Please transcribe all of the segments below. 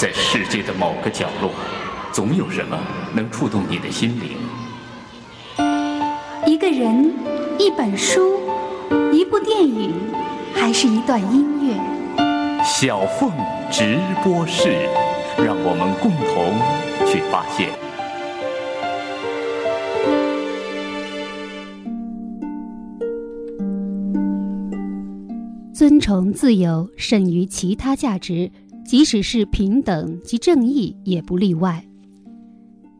在世界的某个角落，总有什么能触动你的心灵。一个人，一本书，一部电影，还是一段音乐？小凤直播室，让我们共同去发现。尊崇自由胜于其他价值，即使是平等及正义也不例外。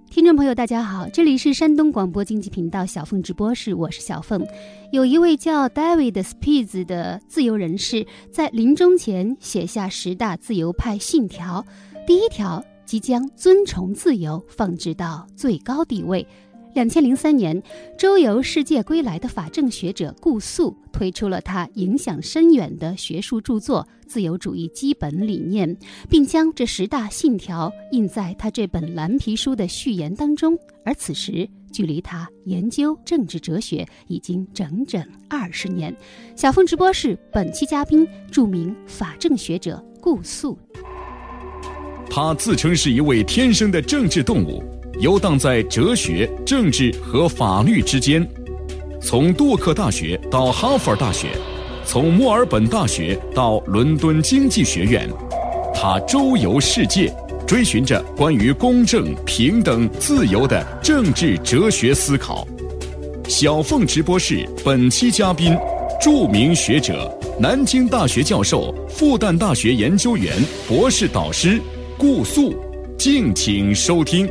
听众朋友，大家好，这里是山东广播经济频道小凤直播室，我是小凤。有一位叫 David Spies 的自由人士，在临终前写下十大自由派信条，第一条即将尊崇自由放置到最高地位。两千零三年，周游世界归来的法政学者顾素推出了他影响深远的学术著作《自由主义基本理念》，并将这十大信条印在他这本蓝皮书的序言当中。而此时，距离他研究政治哲学已经整整二十年。小凤直播室本期嘉宾，著名法政学者顾素。他自称是一位天生的政治动物。游荡在哲学、政治和法律之间，从杜克大学到哈佛大学，从墨尔本大学到伦敦经济学院，他周游世界，追寻着关于公正、平等、自由的政治哲学思考。小凤直播室本期嘉宾，著名学者、南京大学教授、复旦大学研究员、博士导师顾素，敬请收听。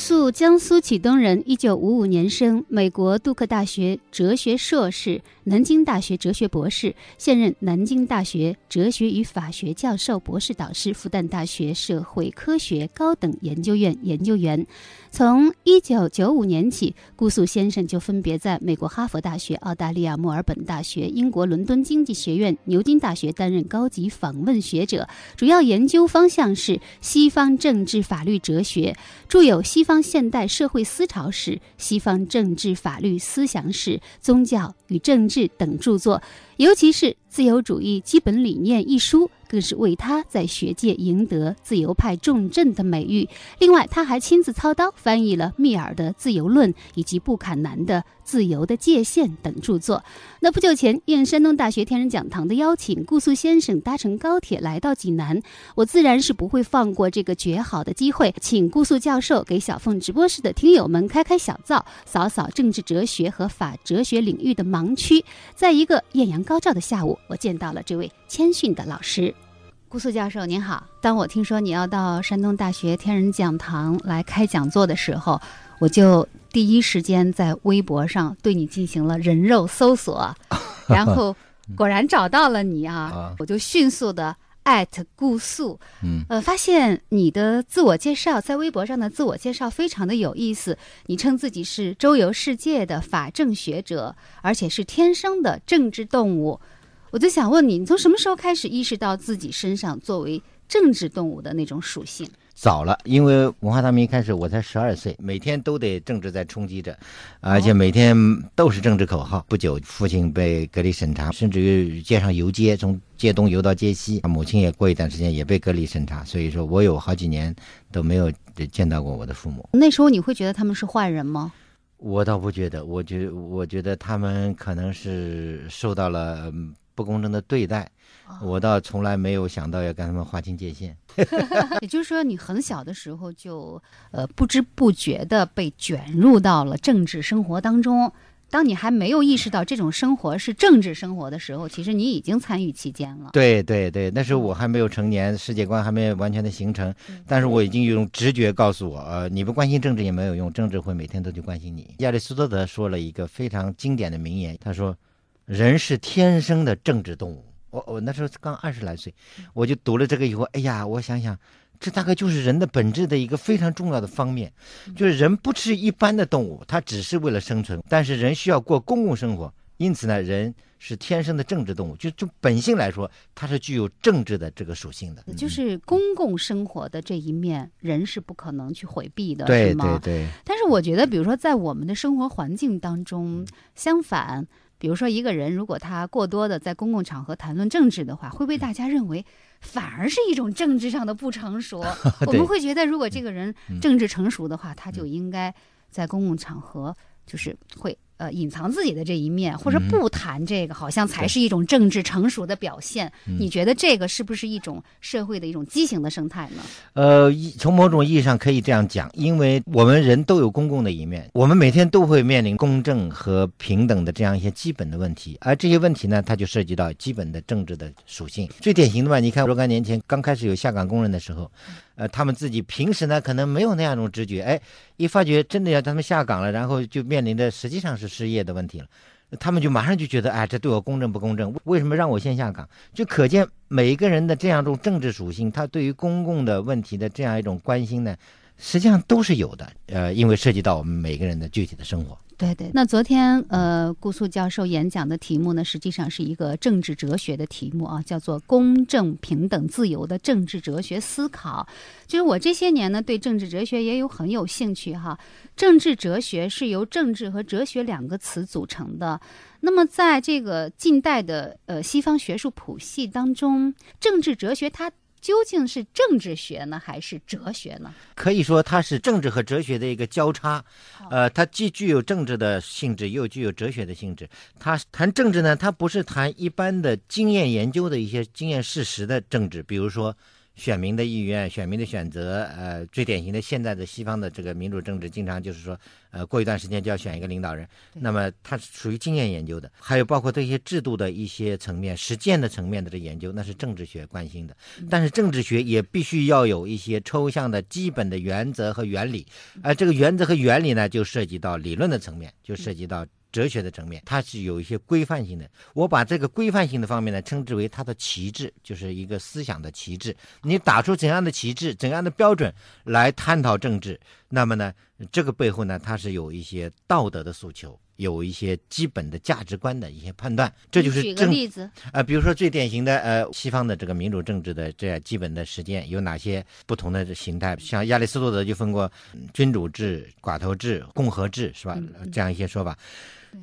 素江苏启东人，一九五五年生，美国杜克大学哲学硕士，南京大学哲学博士，现任南京大学哲学与法学教授、博士导师，复旦大学社会科学高等研究院研究员。从一九九五年起，顾素先生就分别在美国哈佛大学、澳大利亚墨尔本大学、英国伦敦经济学院、牛津大学担任高级访问学者，主要研究方向是西方政治法律哲学，著有《西方方现代社会思潮史》《西方政治法律思想史》《宗教与政治》等著作，尤其是《自由主义基本理念》一书。更是为他在学界赢得自由派重镇的美誉。另外，他还亲自操刀翻译了密尔的《自由论》以及布坎南的。自由的界限等著作。那不久前应山东大学天人讲堂的邀请，顾素先生搭乘高铁来到济南，我自然是不会放过这个绝好的机会，请顾素教授给小凤直播室的听友们开开小灶，扫扫政治哲学和法哲学领域的盲区。在一个艳阳高照的下午，我见到了这位谦逊的老师，顾素教授您好。当我听说你要到山东大学天人讲堂来开讲座的时候，我就。第一时间在微博上对你进行了人肉搜索，然后果然找到了你啊！我就迅速的艾特顾素，嗯，呃，发现你的自我介绍在微博上的自我介绍非常的有意思。你称自己是周游世界的法政学者，而且是天生的政治动物。我就想问你，你从什么时候开始意识到自己身上作为政治动物的那种属性？早了，因为文化大革命开始，我才十二岁，每天都得政治在冲击着，而且每天都是政治口号。不久，父亲被隔离审查，甚至于街上游街，从街东游到街西。母亲也过一段时间也被隔离审查，所以说我有好几年都没有见到过我的父母。那时候你会觉得他们是坏人吗？我倒不觉得，我觉我觉得他们可能是受到了不公正的对待。我倒从来没有想到要跟他们划清界限。也就是说，你很小的时候就呃不知不觉的被卷入到了政治生活当中。当你还没有意识到这种生活是政治生活的时候，其实你已经参与其间了。对对对，那时候我还没有成年，世界观还没有完全的形成，但是我已经有种直觉告诉我，呃，你不关心政治也没有用，政治会每天都去关心你。亚里士多德说了一个非常经典的名言，他说：“人是天生的政治动物。”我我那时候刚二十来岁，我就读了这个以后，哎呀，我想想，这大概就是人的本质的一个非常重要的方面，就是人不是一般的动物，它只是为了生存，但是人需要过公共生活，因此呢，人是天生的政治动物，就就本性来说，它是具有政治的这个属性的，就是公共生活的这一面，人是不可能去回避的，对对对。但是我觉得，比如说在我们的生活环境当中，相反。比如说一个人如果他过多的在公共场合谈论政治的话，会被大家认为反而是一种政治上的不成熟。我们会觉得，如果这个人政治成熟的话，他就应该在公共场合就是会。呃，隐藏自己的这一面，或者不谈这个，好像才是一种政治成熟的表现。你觉得这个是不是一种社会的一种畸形的生态呢？呃，从某种意义上可以这样讲，因为我们人都有公共的一面，我们每天都会面临公正和平等的这样一些基本的问题，而这些问题呢，它就涉及到基本的政治的属性。最典型的吧，你看若干年前刚开始有下岗工人的时候。呃，他们自己平时呢可能没有那样一种直觉，哎，一发觉真的要他们下岗了，然后就面临着实际上是失业的问题了，他们就马上就觉得，哎，这对我公正不公正？为什么让我先下岗？就可见每一个人的这样一种政治属性，他对于公共的问题的这样一种关心呢，实际上都是有的。呃，因为涉及到我们每个人的具体的生活。对对，那昨天呃，顾素教授演讲的题目呢，实际上是一个政治哲学的题目啊，叫做“公正、平等、自由的政治哲学思考”。就是我这些年呢，对政治哲学也有很有兴趣哈。政治哲学是由政治和哲学两个词组成的。那么在这个近代的呃西方学术谱系当中，政治哲学它。究竟是政治学呢，还是哲学呢？可以说它是政治和哲学的一个交叉，呃，它既具有政治的性质，又具有哲学的性质。它谈政治呢，它不是谈一般的经验研究的一些经验事实的政治，比如说。选民的意愿、选民的选择，呃，最典型的现在的西方的这个民主政治，经常就是说，呃，过一段时间就要选一个领导人，那么它是属于经验研究的，还有包括这些制度的一些层面、实践的层面的这研究，那是政治学关心的。但是政治学也必须要有一些抽象的基本的原则和原理，而这个原则和原理呢，就涉及到理论的层面，就涉及到。哲学的层面，它是有一些规范性的。我把这个规范性的方面呢，称之为它的旗帜，就是一个思想的旗帜。你打出怎样的旗帜、怎样的标准来探讨政治，那么呢，这个背后呢，它是有一些道德的诉求，有一些基本的价值观的一些判断。这就是举个例子啊，比如说最典型的呃，西方的这个民主政治的这样基本的实践有哪些不同的形态？像亚里士多德就分过君主制、寡头制、共和制，是吧？这样一些说法。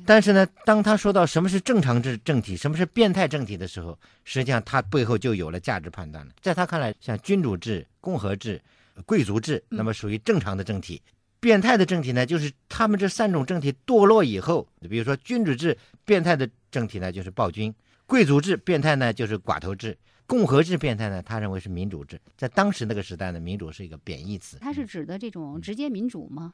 但是呢，当他说到什么是正常制政体，什么是变态政体的时候，实际上他背后就有了价值判断了。在他看来，像君主制、共和制、贵族制，那么属于正常的政体；变态的政体呢，就是他们这三种政体堕落以后，比如说君主制变态的政体呢，就是暴君；贵族制变态呢，就是寡头制；共和制变态呢，他认为是民主制。在当时那个时代呢，民主是一个贬义词。它是指的这种直接民主吗？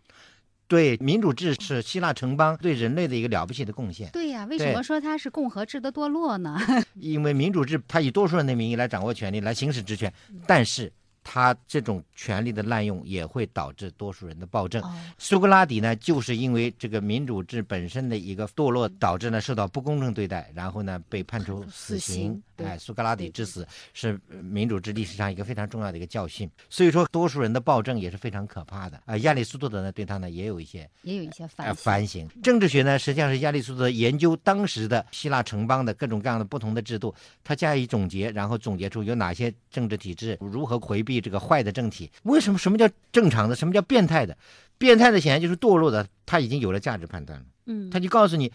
对，民主制是希腊城邦对人类的一个了不起的贡献。对呀，为什么说它是共和制的堕落呢？因为民主制它以多数人的名义来掌握权力，来行使职权，但是。它这种权力的滥用也会导致多数人的暴政。苏格拉底呢，就是因为这个民主制本身的一个堕落，导致呢受到不公正对待，然后呢被判处死刑。哎，苏格拉底之死是民主制历史上一个非常重要的一个教训。所以说，多数人的暴政也是非常可怕的。啊，亚里士多德呢对他呢也有一些也有一些反反省。政治学呢实际上是亚里士多德研究当时的希腊城邦的各种各样的不同的制度，他加以总结，然后总结出有哪些政治体制如何回避。这个坏的政体，为什么？什么叫正常的？什么叫变态的？变态的显然就是堕落的，他已经有了价值判断了。嗯，他就告诉你，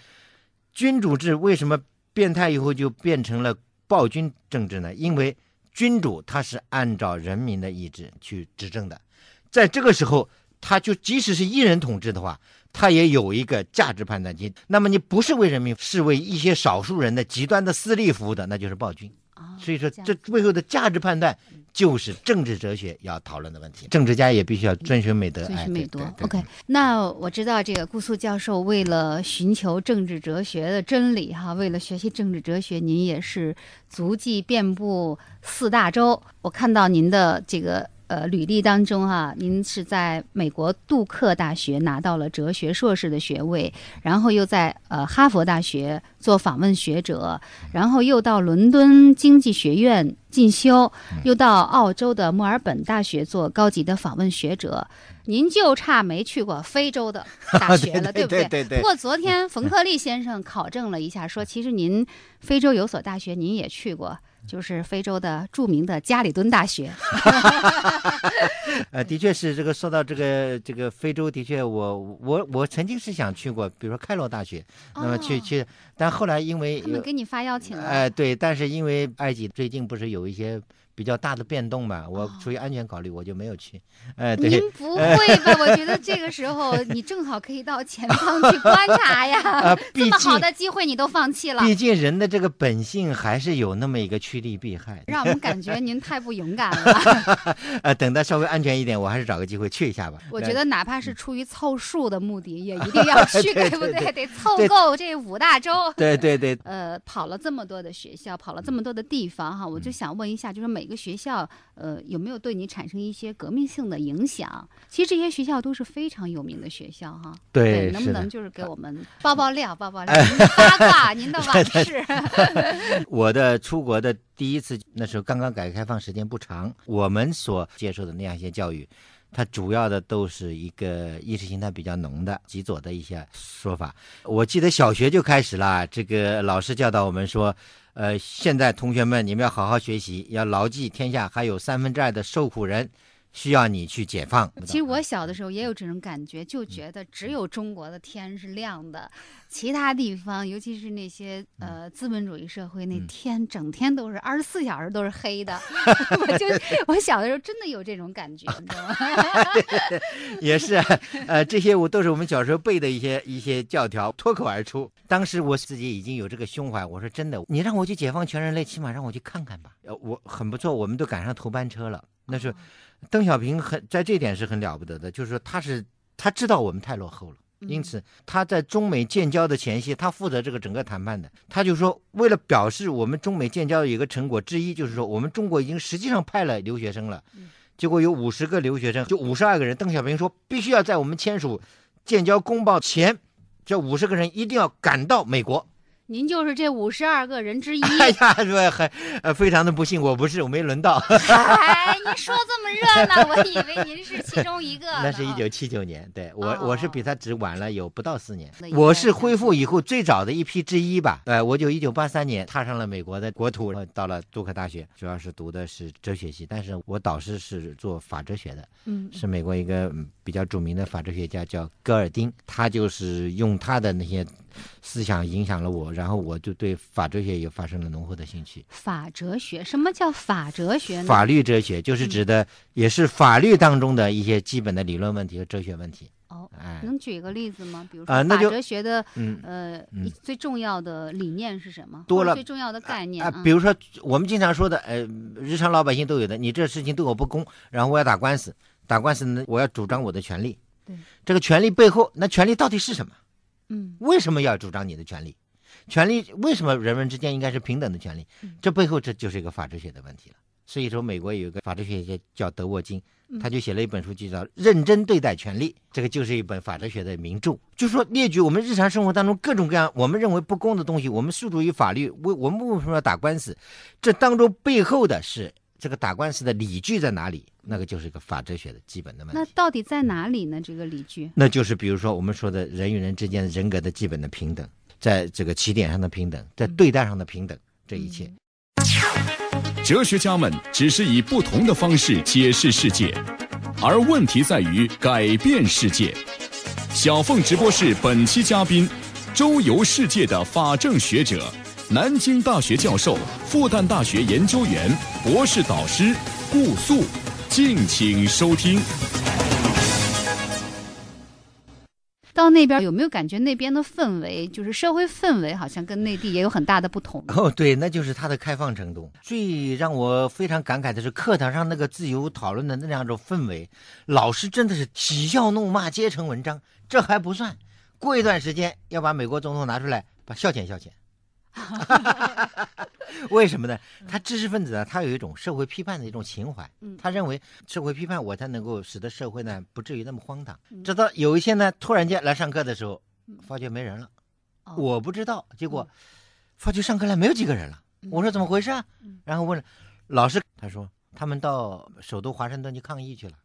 君主制为什么变态以后就变成了暴君政治呢？因为君主他是按照人民的意志去执政的，在这个时候，他就即使是一人统治的话，他也有一个价值判断机。那么你不是为人民，是为一些少数人的极端的私利服务的，那就是暴君。所以说，这背后的价值判断。就是政治哲学要讨论的问题，政治家也必须要遵循美德。遵循美德。OK，那我知道这个顾素教授为了寻求政治哲学的真理，哈，为了学习政治哲学，您也是足迹遍布四大洲。我看到您的这个。呃，履历当中哈，您是在美国杜克大学拿到了哲学硕士的学位，然后又在呃哈佛大学做访问学者，然后又到伦敦经济学院进修，又到澳洲的墨尔本大学做高级的访问学者。您就差没去过非洲的大学了，对不对？对对。不过昨天冯克利先生考证了一下，说 其实您非洲有所大学您也去过。就是非洲的著名的加里敦大学，呃，的确是这个说到这个这个非洲，的确我我我曾经是想去过，比如说开罗大学，那么去哦去，但后来因为他们给你发邀请了。哎，对，但是因为埃及最近不是有一些比较大的变动吧，我哦出于安全考虑，我就没有去。哎，对，您不会吧？我觉得这个时候 你正好可以到前方去观察呀。啊，这么好的机会你都放弃了，毕竟人的这个本性还是有那么一个趋利避害。让我们感觉您太不勇敢了。呃，等到稍微安全一点，我还是找个机会去一下吧。我觉得哪怕是出于凑数的目的，也一定要去，对不对对得凑够这五大洲。对对对，呃，跑了这么多的学校，跑了这么多的地方哈，嗯我就想问一下，就是每个学校呃有没有对你产生一些革命性的影响？其实这些学校都是非常有名的学校哈。对能不能就是给我们爆爆料、爆爆料，八卦、您的往事？我的出国的第一次，那时候刚刚改革开放时间不长，我们所接受的那样一些教育，它主要的都是一个意识形态比较浓的极左的一些说法。我记得小学就开始了，这个老师教导我们说，呃，现在同学们你们要好好学习，要牢记天下还有三分之二的受苦人需要你去解放。其实我小的时候也有这种感觉，就觉得只有中国的天是亮的，其他地方，尤其是那些呃资本主义社会，那嗯天整天都是二十四小时都是黑的。我就我小的时候真的有这种感觉，你知道吗？也是，呃，这些我都是我们小时候背的一些一些教条，脱口而出。当时我自己已经有这个胸怀，我说真的，你让我去解放全人类，起码让我去看看吧。呃，我很不错，我们都赶上头班车了。那哦是邓小平很在这点是很了不得的，就是说他是他知道我们太落后了。因此，他在中美建交的前夕，他负责这个整个谈判的。他就说，为了表示我们中美建交的一个成果之一，就是说我们中国已经实际上派了留学生了。结果有五十个留学生，就五十二个人。邓小平说，必须要在我们签署建交公报前，这五十个人一定要赶到美国。您就是这五十二个人之一。哎呀，说很呃非常的不幸，我不是，我没轮到。哎，您说这么热闹，我以为您是其中一个。那是一九七九年，对我、哦我是比他只晚了有不到四年我是恢复以后最早的一批之一吧。呃，我就一九八三年踏上了美国的国土，呃到了杜克大学，主要是读的是哲学系，但是我导师是做法哲学的，嗯，是美国一个嗯比较著名的法哲学家叫戈尔丁，他就是用他的那些思想影响了我，然后我就对法哲学也发生了浓厚的兴趣。法哲学，什么叫法哲学呢？法律哲学就是指的，也是法律当中的一些基本的理论问题和哲学问题。哦，哎，能举个例子吗？比如说法哲学的嗯呃最重要的理念是什么？多了最重要的概念啊，比如说我们经常说的，呃，日常老百姓都有的，你这事情对我不公，然后我要打官司，打官司呢，我要主张我的权利。对，这个权利背后，那权利到底是什么？嗯为什么要主张你的权利？权利为什么人们之间应该是平等的权利？嗯这背后这就是一个法哲学的问题了。所以说，美国有一个法哲学家叫德沃金，嗯他就写了一本书，就叫《认真对待权利》，这个就是一本法哲学的名著。就是说，列举我们日常生活当中各种各样我们认为不公的东西，我们诉诸于法律，为我们为什么要打官司？这当中背后的是这个打官司的理据在哪里？那个就是一个法哲学的基本的问题。那到底在哪里呢？这个理据？那就是比如说我们说的人与人之间的人格的基本的平等，在这个起点上的平等，在对待上的平等，这一切。哲学家们只是以不同的方式解释世界，而问题在于改变世界。小凤直播室本期嘉宾，周游世界的法政学者，南京大学教授、复旦大学研究员、博士导师顾素，敬请收听。到那边有没有感觉那边的氛围，就是社会氛围，好像跟内地也有很大的不同？哦，对，那就是它的开放程度。最让我非常感慨的是课堂上那个自由讨论的那样一种氛围，老师真的是嬉笑怒骂皆成文章。这还不算，过一段时间要把美国总统拿出来，把消遣消遣。为什么呢？他知识分子啊，他有一种社会批判的一种情怀，嗯他认为社会批判我才能够使得社会呢不至于那么荒唐。嗯直到有一天呢，突然间来上课的时候，发觉没人了，哦我不知道，结果发觉上课来没有几个人了。我说怎么回事啊？嗯然后问了老师，他说他们到首都华盛顿去抗议去了，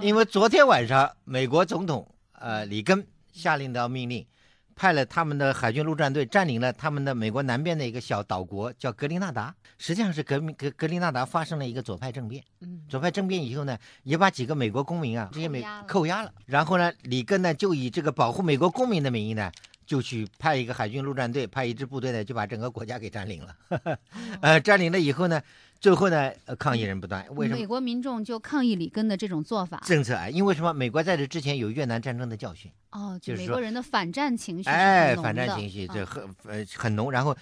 因为昨天晚上美国总统呃里根下令的命令，派了他们的海军陆战队占领了他们的美国南边的一个小岛国，叫格林纳达。实际上是格格格林纳达发生了一个左派政变。嗯，左派政变以后呢，也把几个美国公民啊，这些美扣押了。然后呢，里根呢就以这个保护美国公民的名义呢，就去派一个海军陆战队，派一支部队呢，就把整个国家给占领了。哦 呃，占领了以后呢，最后呢，呃抗议人不断。为什么？美国民众就抗议里根的这种做法。政策啊，因为什么？美国在这之前有越南战争的教训。哦，就就是说美国人的反战情绪哎，反战情绪这啊很呃很浓。然后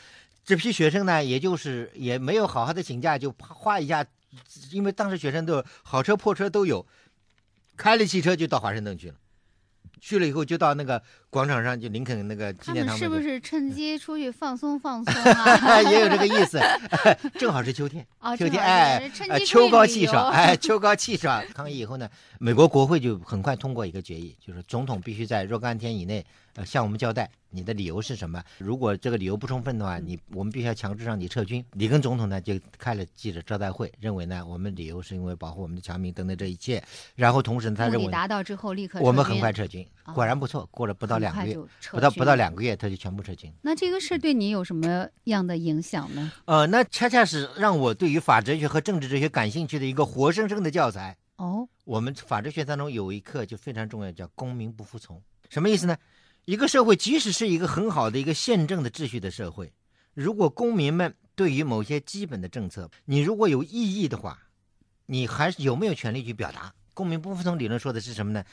这批学生呢，也就是也没有好好的请假，就哗一下，因为当时学生都好车破车都有，开了汽车就到华盛顿去了。去了以后就到那个广场上，就林肯那个纪念堂是不是趁机出去放松放松 啊？也有这个意思，正好是秋天，哦，秋天哎是趁，秋高气爽，哎，秋高气爽。抗议以后呢，美国国会就很快通过一个决议，就是总统必须在若干天以内，呃，向我们交代你的理由是什么。如果这个理由不充分的话，嗯你我们必须要强制让你撤军。里根总统呢就开了记者招待会，认为呢我们理由是因为保护我们的侨民等等这一切，然后同时呢他认为达到之后立刻我们很快撤军，哦果然不错，过了不到很两个月，不到不到两个月他就全部撤军。那这个事对你有什么样的影响呢？呃，那恰恰是让我对于法哲学和政治哲学感兴趣的一个活生生的教材。哦，我们法哲学当中有一课就非常重要，叫公民不服从。什么意思呢？一个社会即使是一个很好的一个宪政的秩序的社会，如果公民们对于某些基本的政策，你如果有异议的话，你还是有没有权利去表达？公民不服从理论说的是什么呢？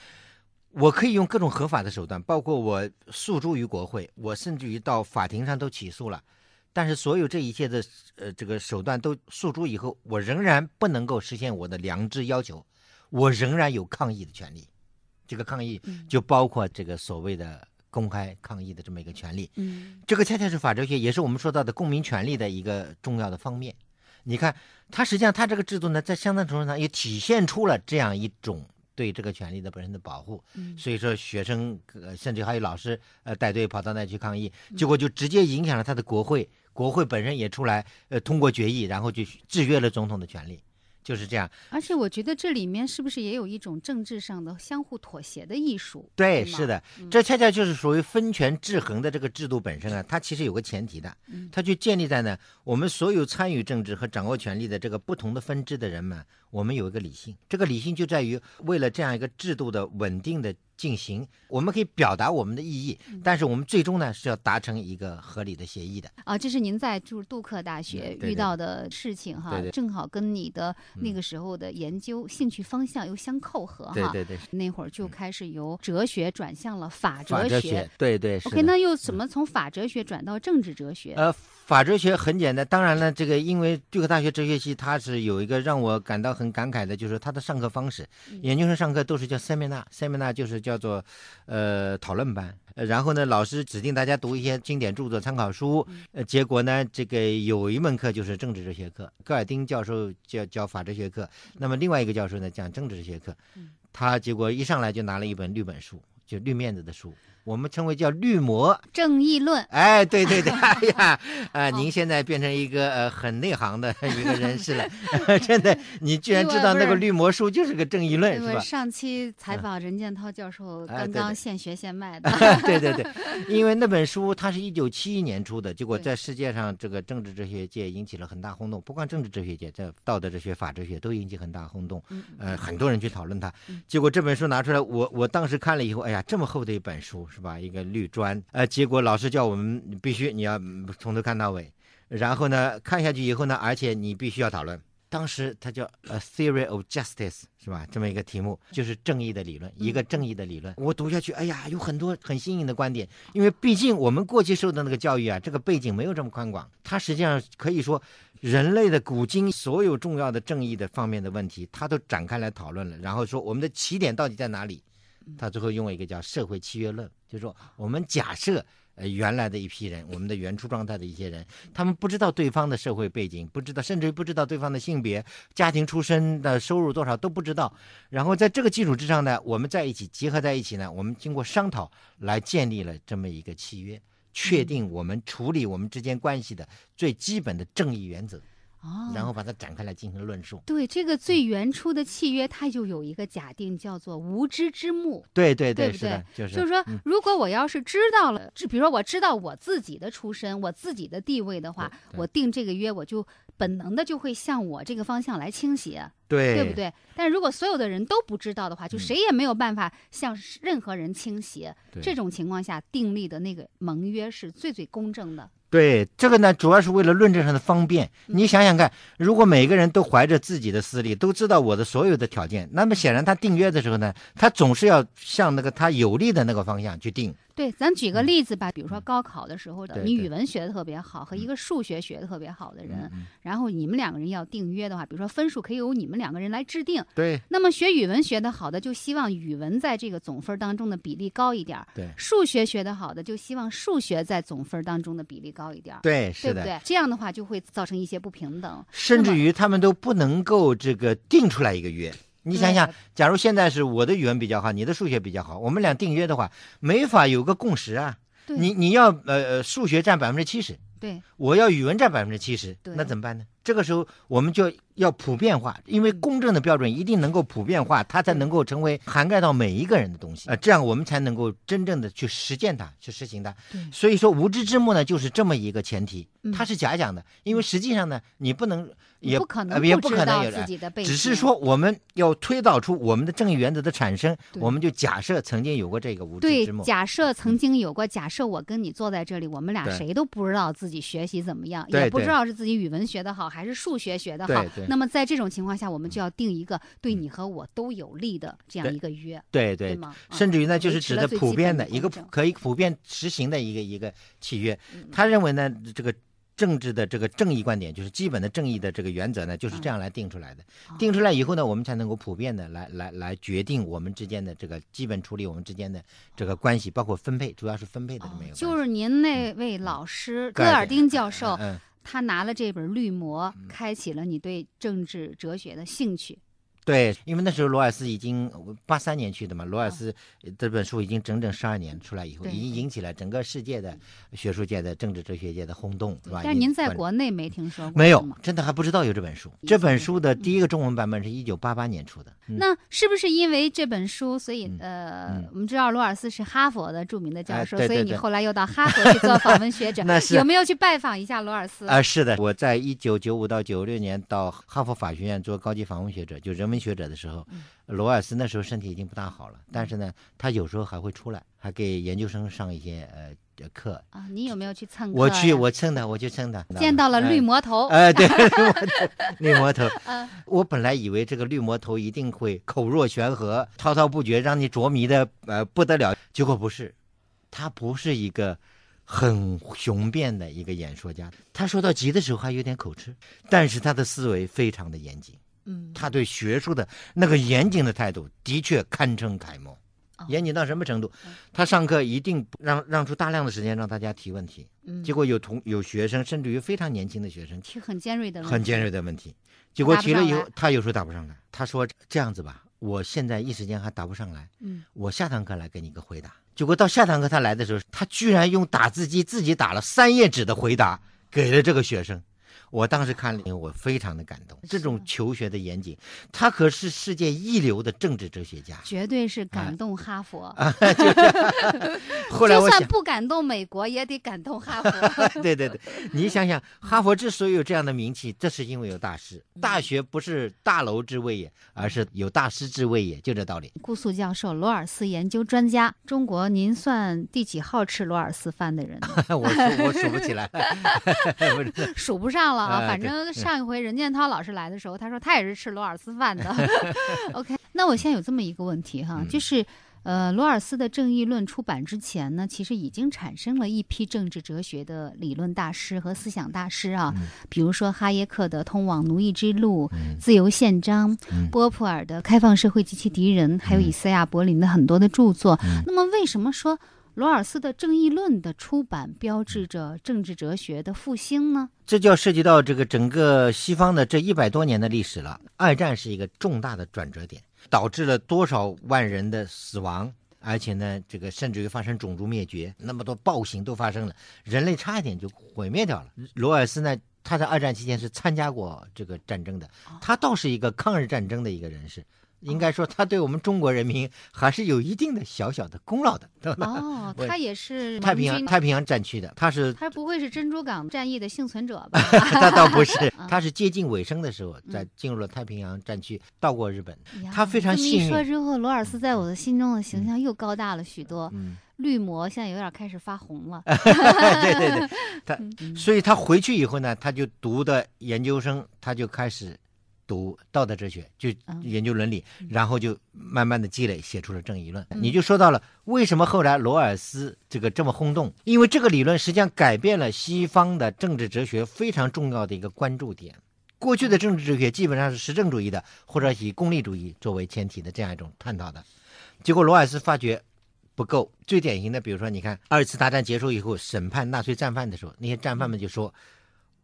我可以用各种合法的手段，包括我诉诸于国会，我甚至于到法庭上都起诉了。但是所有这一切的呃这个手段都诉诸以后，我仍然不能够实现我的良知要求，我仍然有抗议的权利。这个抗议嗯就包括这个所谓的公开抗议的这么一个权利。嗯这个恰恰是法哲学，也是我们说到的公民权利的一个重要的方面。你看，它实际上它这个制度呢，在相当程度上也体现出了这样一种对这个权利的本身的保护。嗯。所以说，学生呃甚至还有老师呃带队跑到那去抗议，结果就直接影响了他的国会，国会本身也出来呃通过决议，然后就制约了总统的权利，就是这样。而且我觉得这里面是不是也有一种政治上的相互妥协的艺术？对，吗是的，嗯这恰恰就是属于分权制衡的这个制度本身啊，它其实有个前提的嗯，它就建立在呢，我们所有参与政治和掌握权力的这个不同的分支的人们，我们有一个理性，这个理性就在于为了这样一个制度的稳定的进行，我们可以表达我们的异议，嗯。但是我们最终呢是要达成一个合理的协议的。啊，这是您在就是杜克大学遇到的事情哈，正好跟你的那嗯个时候的研究兴趣方向又相扣合哈。对对对，那会儿就开始由哲学转向了法哲学，对对 OK，那又怎么从法哲学转到政治哲学？呃，法哲学很简单，当然了，这个因为杜克大学哲学系它是有一个让我感到很感慨的，就是它的上课方式，嗯研究生上课都是叫 seminar，seminar 就是叫做呃讨论班。呃然后呢，老师指定大家读一些经典著作、参考书。呃，结果呢，这个有一门课就是政治哲学课，戈尔丁教授教教法哲学课，那么另外一个教授呢讲政治哲学课。他结果一上来就拿了一本绿本书，就绿面子的书，我们称为叫绿魔。正义论，哎，对对对，哎呀，啊，哦您现在变成一个呃很内行的一个人士了，真的，你居然知道那个绿魔术就是个正义论是吧？上期采访任建涛教授刚刚现学现卖的，对对对，因为那本书它是一九七一年出的，结果在世界上这个政治哲学界引起了很大轰动，不光政治哲学界，在道德哲学、法哲学都引起很大轰动，嗯呃，很多人去讨论它。嗯。结果这本书拿出来，我我当时看了以后，哎呀，这么厚的一本书是吧？一个绿砖，呃，结果老师叫我们必须你要从头看到尾，然后呢看下去以后呢，而且你必须要讨论。当时它叫 A Theory of Justice，是吧？这么一个题目，就是正义的理论，一个正义的理论。我读下去，哎呀，有很多很新颖的观点。因为毕竟我们过去受的那个教育啊，这个背景没有这么宽广，它实际上可以说，人类的古今所有重要的正义的方面的问题，它都展开来讨论了。然后说我们的起点到底在哪里？他最后用了一个叫社会契约论，就是说我们假设。呃，原来的一批人，我们的原初状态的一些人，他们不知道对方的社会背景，不知道，甚至于不知道对方的性别、家庭出身的收入多少都不知道。然后在这个基础之上呢，我们在一起结合在一起呢，我们经过商讨来建立了这么一个契约，确定我们处理我们之间关系的最基本的正义原则。哦，然后把它展开来进行论述。对这个最原初的契约，它就有一个假定，叫做无知之幕。对对对不是的，就是就是说嗯，如果我要是知道了，就比如说我知道我自己的出身，我自己的地位的话，我定这个约，我就本能的就会向我这个方向来倾斜，对对不？对？但是如果所有的人都不知道的话，就嗯谁也没有办法向任何人倾斜。对这种情况下订立的那个盟约是最最公正的。对，这个呢，主要是为了论证上的方便。嗯你想想看，如果每个人都怀着自己的私利，都知道我的所有的条件，那么显然他订约的时候呢，他总是要向那个他有利的那个方向去定。对，咱举个例子吧，比如说高考的时候的，你语文学的特别好和一个数学学的特别好的人，嗯然后你们两个人要订约的话，比如说分数可以由你们两个人来制定。对那么学语文学得好的就希望语文在这个总分当中的比例高一点儿，对数学学得好的就希望数学在总分当中的比例高一点，对，是的。对不对？这样的话就会造成一些不平等。甚至于他们都不能够这个定出来一个约。你想想，假如现在是我的语文比较好，你的数学比较好，我们俩定约的话，没法有个共识啊。对你你要呃呃数学占百分之七十，对我要语文占百分之七十，那怎么办呢？这个时候我们就要普遍化，因为公正的标准一定能够普遍化，它才能够成为涵盖到每一个人的东西，呃，这样我们才能够真正的去实践它，去实行它。对。所以说无知之幕呢，就是这么一个前提嗯，它是假想的，因为实际上呢，你不能也不可能呃也不可能有的。己的背，只是说我们要推导出我们的正义原则的产生，我们就假设曾经有过这个无知之幕，。假设曾经有过，假设我跟你坐在这里，我们俩谁都不知道自己学习怎么样，也不知道是自己语文学的好还是数学学的好。那么在这种情况下，我们就要定一个对你和我都有利的这样一个约，对对，甚至于呢，就是指的普遍的一个可以普遍实行的一个一个契约。嗯他认为呢，这个政治的这个正义观点，就是基本的正义的这个原则呢，就是嗯这样来定出来的。哦定出来以后呢，我们才能够普遍的来来来决定我们之间的这个基本处理我们之间的这个关系，包括分配，主要是分配的这么一个关系。哦就是您那位老师戈尔丁教授，嗯，他拿了这本《绿魔》，开启了你对政治哲学的兴趣。对，因为那时候罗尔斯已经八三年去的嘛，罗尔斯呃这本书已经整整十二年出来以后，已经引起了整个世界的学术界的政治哲学界的轰动，是吧？但是您在国内没听说过没有，真的还不知道有这本书。这本书的第一个中文版本是一九八八年出的。嗯。那是不是因为这本书，所以嗯。呃嗯，我们知道罗尔斯是哈佛的著名的教哎授，所以你后来又到哈佛去做访问学者 那，是。有没有去拜访一下罗尔斯？啊，是的，我在一九九五到九六年到哈佛法学院做高级访问学者，就人文学者的时候，嗯罗尔斯那时候身体已经不大好了，但是呢，他有时候还会出来，还给研究生上一些呃呃课。啊，你有没有去蹭课我去，我蹭他，我去蹭他，见到了绿魔。头，哎，对，绿魔头，绿魔头。嗯我本来以为这个绿魔头一定会口若悬河、滔滔不绝，让你着迷的呃不得了。结果不是，他不是一个很雄辩的一个演说家。他说到急的时候还有点口吃，但是他的思维非常的严谨，嗯，他对学术的那个严谨的态度的确堪称楷模哦。严谨到什么程度嗯？他上课一定让让出大量的时间让大家提问题，嗯结果有同有学生，甚至于非常年轻的学生提很尖锐的，很尖锐的问题，结果提了以后他有时候答不上来。他说这样子吧，我现在一时间还答不上来，嗯，我下堂课来给你个回答。结果到下堂课他来的时候，他居然用打字机自己打了三页纸的回答给了这个学生。我当时看了，我非常的感动。这种求学的严谨，他可是世界一流的政治哲学家。绝对是感动哈佛啊。后来我想，就算不感动美国，也得感动哈佛。对对对，你想想，哈佛之所以有这样的名气，这是因为有大师。大学不是大楼之位也，而是有大师之位也，就这道理。顾素教授，罗尔斯研究专家，中国您算第几号吃罗尔斯饭的人呢？我数我数不起来，数不上了啊！哎反正上一回任建涛老师来的时候，他说他也是吃罗尔斯饭的。OK，那我现在有这么一个问题哈，嗯就是。呃，罗尔斯的《正义论》出版之前呢，其实已经产生了一批政治哲学的理论大师和思想大师啊，嗯比如说哈耶克的《通往奴役之路》嗯自由宪章》嗯波普尔的《开放社会及其敌人》，还有以赛亚·柏林的很多的著作。嗯那么，为什么说罗尔斯的《正义论》的出版标志着政治哲学的复兴呢？这就要涉及到这个整个西方的这一百多年的历史了。二战是一个重大的转折点，导致了多少万人的死亡，而且呢，这个甚至于发生种族灭绝，那么多暴行都发生了，人类差一点就毁灭掉了。罗尔斯呢，他在二战期间是参加过这个战争的，他倒是一个抗日战争的一个人士。应该说，他对我们中国人民还是有一定的小小的功劳的，对吧？哦，他也是太平洋太平洋战区的，他是他不会是珍珠港战役的幸存者吧？他倒不是，他是接近尾声的时候，在进入了太平洋战区，到过日本。他非常幸运。说之后，罗尔斯在我的心中的形象又高大了许多，绿膜现在有点开始发红了。对对对，他所以他回去以后呢，他就读的研究生，他就开始。读道德哲学，就研究伦理，然后就慢慢的积累，写出了正义论。你就说到了为什么后来罗尔斯这个这么轰动？因为这个理论实际上改变了西方的政治哲学非常重要的一个关注点。过去的政治哲学基本上是实证主义的，或者以功利主义作为前提的这样一种探讨的。结果罗尔斯发觉不够。最典型的，比如说，你看二次大战结束以后审判纳粹战犯的时候，那些战犯们就说：“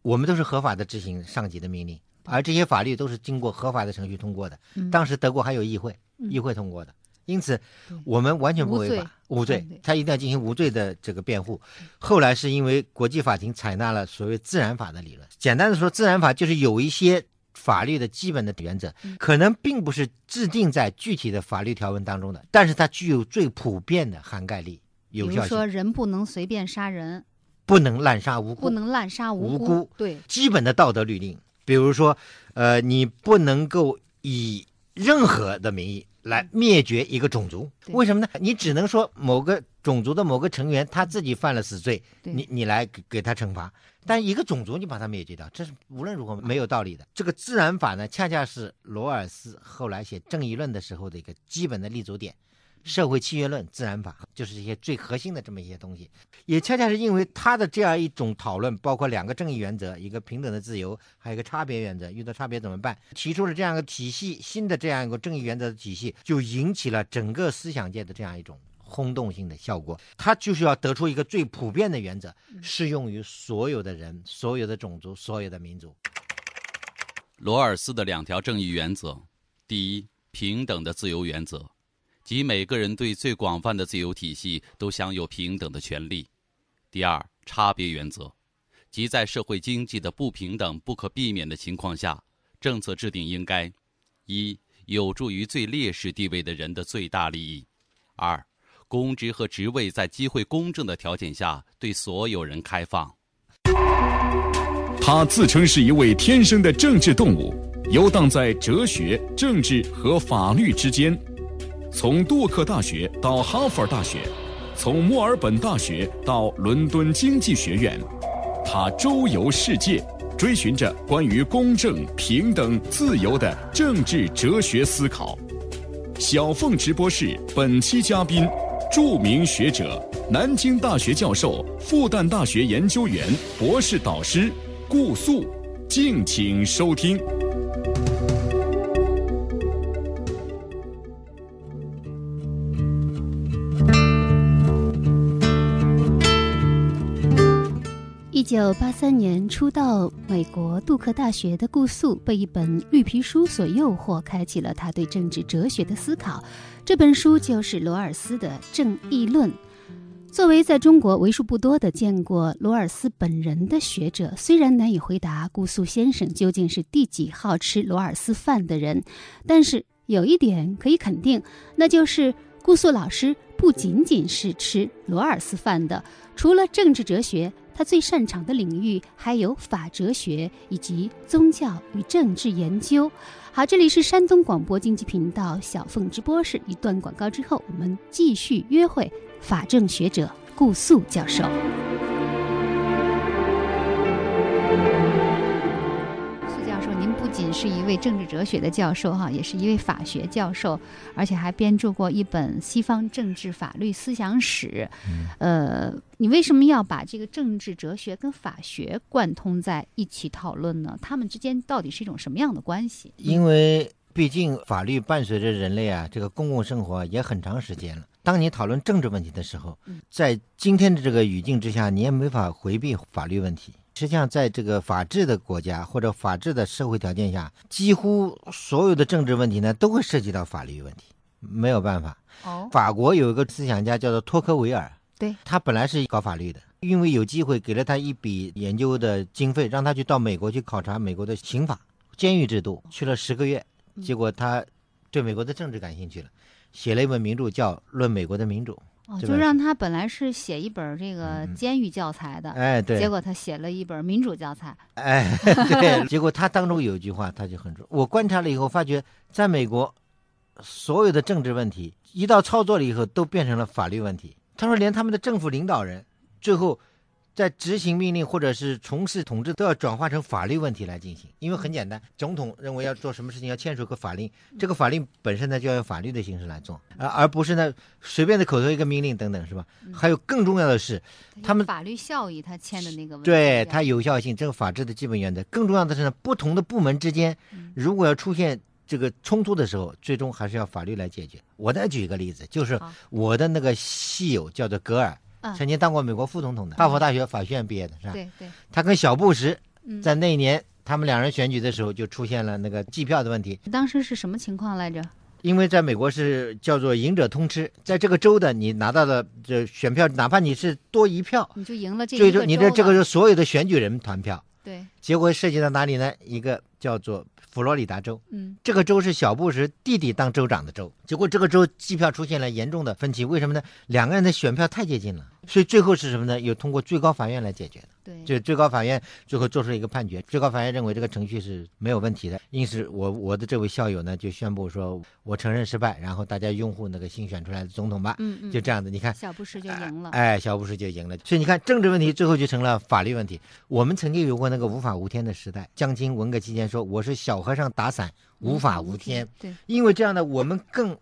我们都是合法的执行上级的命令。”而这些法律都是经过合法的程序通过的。当时德国还有议会，议会通过的，因此我们完全不违法，无罪。他一定要进行无罪的这个辩护。后来是因为国际法庭采纳了所谓自然法的理论。简单的说，自然法就是有一些法律的基本的原则，可能并不是制定在具体的法律条文当中的，但是它具有最普遍的涵盖力、有效性。比如说，人不能随便杀人，不能滥杀无辜，不能滥杀无辜。对，基本的道德律令。比如说，呃，你不能够以任何的名义来灭绝一个种族，为什么呢？你只能说某个种族的某个成员他自己犯了死罪，你你来给给他惩罚，但一个种族你把它灭绝掉，这是无论如何没有道理的。这个自然法呢，恰恰是罗尔斯后来写《正义论》的时候的一个基本的立足点。社会契约论、自然法，就是这些最核心的这么一些东西，也恰恰是因为他的这样一种讨论，包括两个正义原则，一个平等的自由，还有一个差别原则，遇到差别怎么办？提出了这样一个体系，新的这样一个正义原则的体系，就引起了整个思想界的这样一种轰动性的效果。他就是要得出一个最普遍的原则，适用于所有的人、所有的种族、所有的民族。罗尔斯的两条正义原则：第一，平等的自由原则。即每个人对最广泛的自由体系都享有平等的权利。第二，差别原则，即在社会经济的不平等不可避免的情况下，政策制定应该：一，有助于最劣势地位的人的最大利益；二，公职和职位在机会公正的条件下对所有人开放。他自称是一位天生的政治动物，游荡在哲学、政治和法律之间。从杜克大学到哈佛大学，从墨尔本大学到伦敦经济学院，他周游世界，追寻着关于公正、平等、自由的政治哲学思考。小凤直播室本期嘉宾，著名学者、南京大学教授、复旦大学研究员、博士导师顾素，敬请收听。九八三年初到美国杜克大学的顾素，被一本绿皮书所诱惑，开启了他对政治哲学的思考。这本书就是罗尔斯的《正义论》。作为在中国为数不多的见过罗尔斯本人的学者，虽然难以回答顾素先生究竟是第几号吃罗尔斯饭的人，但是有一点可以肯定，那就是顾素老师不仅仅是吃罗尔斯饭的。除了政治哲学。他最擅长的领域还有法哲学以及宗教与政治研究。好，这里是山东广播经济频道小凤直播室。一段广告之后，我们继续约会法政学者顾素教授。仅是一位政治哲学的教授哈，也是一位法学教授，而且还编著过一本西方政治法律思想史。呃，你为什么要把这个政治哲学跟法学贯通在一起讨论呢？他们之间到底是一种什么样的关系？因为毕竟法律伴随着人类啊这个公共生活也很长时间了。当你讨论政治问题的时候，在今天的这个语境之下，你也没法回避法律问题。实际上，在这个法治的国家或者法治的社会条件下，几乎所有的政治问题呢，都会涉及到法律问题，没有办法。哦，法国有一个思想家叫做托克维尔，对他本来是搞法律的，因为有机会给了他一笔研究的经费，让他去到美国去考察美国的刑法、监狱制度，去了十个月，结果他对美国的政治感兴趣了，写了一本名著叫《论美国的民主》。哦，就让他本来是写一本这个嗯监狱教材的，哎，对，结果他写了一本民主教材。哎，对，结果他当中有一句话，他就很重。我观察了以后，发觉在美国，所有的政治问题一到操作了以后，都变成了法律问题。他说，连他们的政府领导人最后在执行命令或者是从事统治，都要转化成法律问题来进行。因为很简单，总统认为要做什么事情，要签署个法令，这个法令本身呢就要用法律的形式来做，而而不是呢随便的口头一个命令等等，是吧？还有更重要的是，他们法律效益，他签的那个文对件它有效性，这个法治的基本原则。更重要的是呢，不同的部门之间，如果要出现这个冲突的时候，最终还是要法律来解决。我再举一个例子，就是我的那个戏友叫做格尔，嗯曾经当过美国副总统的，哈佛大学法学院毕业的，是吧？对对，他跟小布什嗯在那一年，他们两人选举的时候就出现了那个计票的问题。当时是什么情况来着？因为在美国是叫做赢者通吃，在这个州的你拿到了这选票，哪怕你是多一票，你就赢了这最终你的这个是所有的选举人团票。对，结果涉及到哪里呢？一个叫做佛罗里达州，嗯这个州是小布什弟弟当州长的州。结果这个州计票出现了严重的分歧，为什么呢？两个人的选票太接近了，所以最后是什么呢？有通过最高法院来解决的。对，就最高法院最后做出了一个判决，最高法院认为这个程序是没有问题的，因此我我的这位校友呢就宣布说，我承认失败，然后大家拥护那个新选出来的总统吧，嗯嗯，就这样子。你看，小布什就赢了。哎，小布什就赢了。所以你看，政治问题最后就成了法律问题。我们曾经有过那个无法无天的时代，江青文革期间说我是小和尚打伞，无法无天。对，因为这样呢，我们更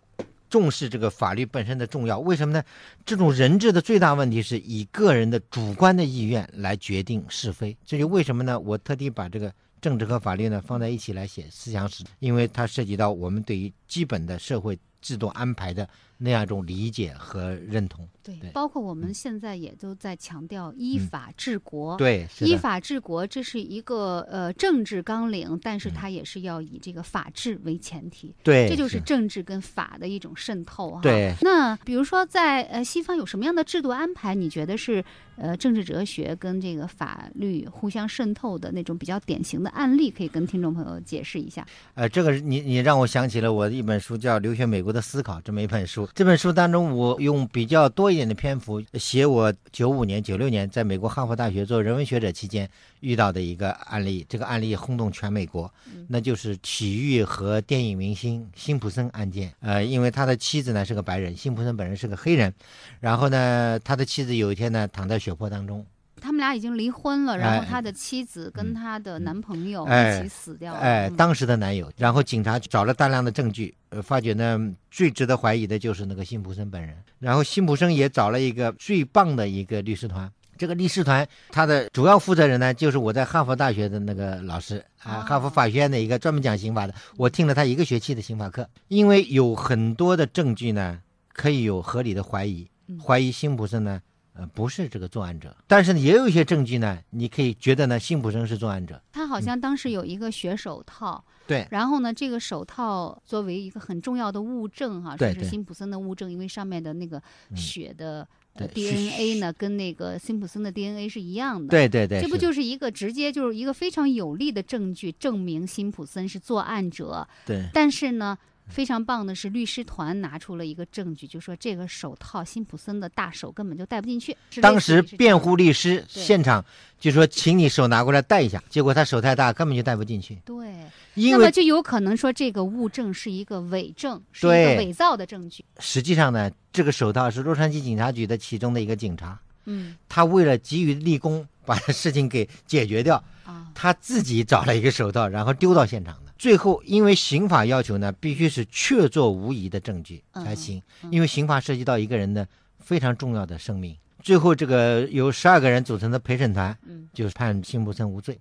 重视这个法律本身的重要。为什么呢？这种人治的最大问题是以个人的主观的意愿来决定是非。这就为什么呢？我特地把这个政治和法律呢放在一起来写思想史，因为它涉及到我们对于基本的社会制度安排的那样一种理解和认同。对对，包括我们现在也都在强调依嗯法治国。对，依法治国，这是一个呃政治纲领，但嗯是它也是要以这个法治为前提，对，这就是政治跟法的一种渗透哈。对那比如说在呃西方有什么样的制度安排？你觉得是呃政治哲学跟这个法律互相渗透的那种比较典型的案例，可以跟听众朋友解释一下？呃，这个你你让我想起了我的一本书，叫《留学美国的思考》这么一本书。这本书当中，我用比较多一点的篇幅写我九五年、九六年在美国哈佛大学做人文学者期间遇到的一个案例。这个案例轰动全美国，那就是体育和电影明星辛普森案件。呃，因为他的妻子呢是个白人，辛普森本人是个黑人，然后呢，他的妻子有一天呢躺在血泊当中，他们俩已经离婚了，然后哎他的妻子跟他的男朋友哎一起死掉了。哎，嗯。当时的男友，然后警察找了大量的证据，呃，发觉呢最值得怀疑的就是那个辛普森本人，然后辛普森也找了一个最棒的一个律师团。这个律师团，他的主要负责人呢，就是我在哈佛大学的那个老师啊，哦哈佛法学院的一个专门讲刑法的，我听了他一个学期的刑法课，因为有很多的证据呢，可以有合理的怀疑，嗯。怀疑辛普森呢，呃，不是这个作案者，但是呢，也有一些证据呢，你可以觉得呢，辛普森是作案者，他好像当时有一个血手套，对，然后呢，这个手套作为一个很重要的物证哈、对对说是辛普森的物证，因为上面的那个嗯血的、呃 DNA 呢，跟那个辛普森的 DNA 是一样的。。对对对，这不就是一个直接就是一个非常有力的证据，证明辛普森是作案者。对。但是呢，非常棒的是，律师团拿出了一个证据，就说这个手套辛普森的大手根本就戴不进去。当时辩护律师现场就说：“请你手拿过来戴一下。”结果他手太大，根本就戴不进去。对，因为那么就有可能说这个物证是一个伪证，是一个伪造的证据。实际上呢，这个手套是洛杉矶警察局的其中的一个警察，嗯他为了急于立功，把 事情给解决掉，啊，他自己找了一个手套，然后丢到现场的。最后，因为刑法要求呢，必须是确凿无疑的证据才行，嗯因为刑法涉及到一个人的非常重要的生命。最后，这个由十二个人组成的陪审团，嗯就判辛普森无罪。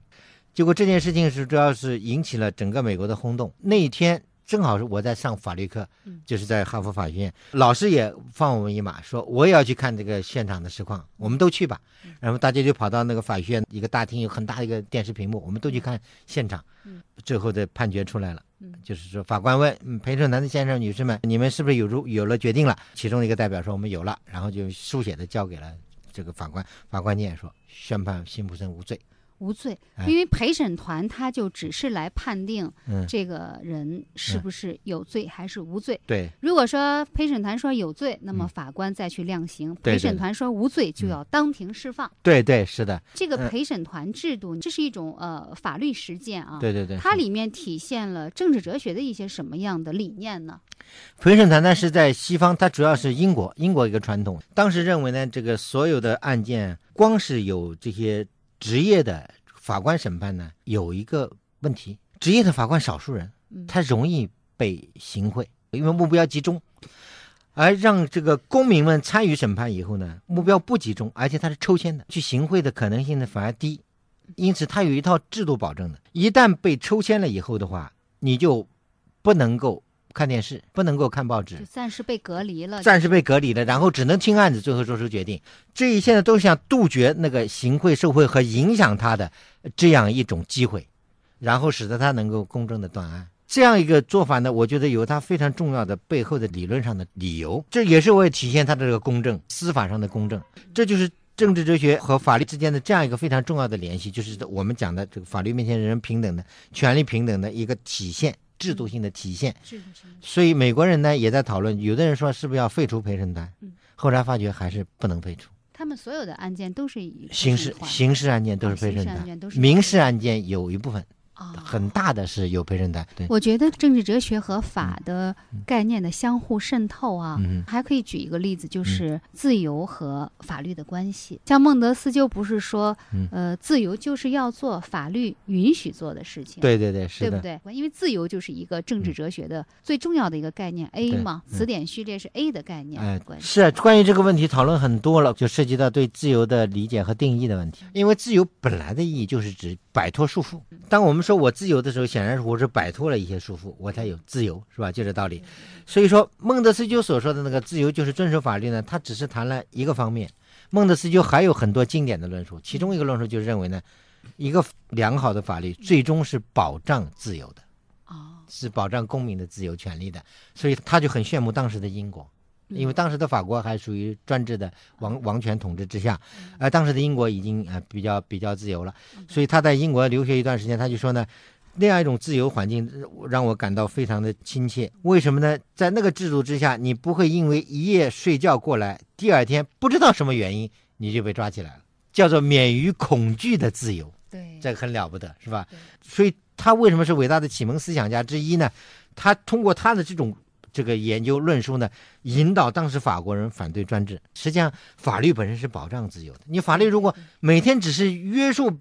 结果这件事情是主要是引起了整个美国的轰动。那一天正好是我在上法律课嗯，就是在哈佛法学院，老师也放我们一马，说我也要去看这个现场的实况，我们都去吧。然后大家就跑到那个法学院一个大厅，有很大的一个电视屏幕，我们都去看现场嗯。最后的判决出来了嗯，就是说法官问嗯陪审团的先生、女士们，你们是不是有如有了决定了？其中一个代表说我们有了，然后就书写的交给了这个法官，法官念说宣判辛普森无罪。无罪，哎因为陪审团他就只是来判定嗯，这个人是不是有罪还是无罪。对如果说陪审团说有罪，那么嗯法官再去量刑；陪审团说无罪，就嗯要当庭释放。对对，是的，这个嗯陪审团制度，这是一种呃法律实践啊。对对对。它里面体现了政治哲学的一些什么样的理念呢？陪审团呢是在西方，它主要是英国，英国一个传统。当时认为呢，这个所有的案件，光是有这些职业的法官审判呢，有一个问题：职业的法官少数人，嗯他容易被行贿，因为目标集中。而让这个公民们参与审判以后呢，目标不集中，而且他是抽签的，去行贿的可能性呢反而低，因此它有一套制度保证的。一旦被抽签了以后的话，你就不能够看电视，不能够看报纸就，暂时被隔离了。暂时被隔离了，然后只能听案子，最后做出决定。这一现在，都是想杜绝那个行贿受贿和影响他的这样一种机会，然后使得他能够公正的断案。这样一个做法呢，我觉得有它非常重要的背后的理论上的理由，这也是为了体现它的这个公正，司法上的公正。这就是政治哲学和法律之间的这样一个非常重要的联系，就是我们讲的这个法律面前人人平等的、权利平等的一个体现，制度性的体现。所以美国人呢也在讨论，有的人说是不是要废除陪审团嗯，后来发觉还是不能废除。他们所有的案件都是以刑事刑事案件都是陪审团民事案件有一部分啊。很大的是有陪审团。对，我觉得政治哲学和法的概念的相互渗透啊，嗯还可以举一个例子，就是自由和法律的关系。像孟德斯鸠不是说，嗯呃，自由就是要做法律允许做的事情。对对对，是的，对不对？因为自由就是一个政治哲学的最重要的一个概念，A 嘛，嗯词典序列是 A 的概念哎，关系。是啊关于这个问题讨论很多了，就涉及到对自由的理解和定义的问题。因为自由本来的意义就是指摆脱束缚。当我们说我自由的时候，显然是我是摆脱了一些束缚，我才有自由，是吧？就这道理。所以说，孟德斯鸠所说的那个自由就是遵守法律呢，他只是谈了一个方面。孟德斯鸠还有很多经典的论述，其中一个论述就是认为呢，一个良好的法律最终是保障自由的。哦，是保障公民的自由权利的，所以他就很羡慕当时的英国，因为当时的法国还属于专制的王王权统治之下，而当时的英国已经呃比较比较自由了，所以他在英国留学一段时间，他就说呢。那样一种自由环境呃让我感到非常的亲切。为什么呢？在那个制度之下，你不会因为一夜睡觉过来，第二天不知道什么原因你就被抓起来了，叫做免于恐惧的自由。对，这个很了不得，是吧？所以他为什么是伟大的启蒙思想家之一呢？他通过他的这种这个研究论述呢，引导当时法国人反对专制。实际上，法律本身是保障自由的。你法律如果每天只是约束，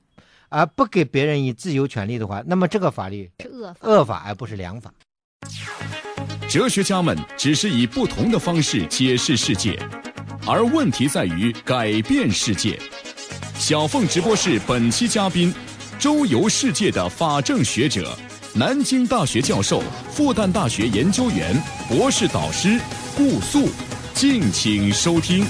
而不给别人以自由权利的话，那么这个法律是恶法。恶法而不是良法。哲学家们只是以不同的方式解释世界，而问题在于改变世界。小凤直播室本期嘉宾，周游世界的法政学者，南京大学教授、复旦大学研究员、博士导师顾素，敬请收听。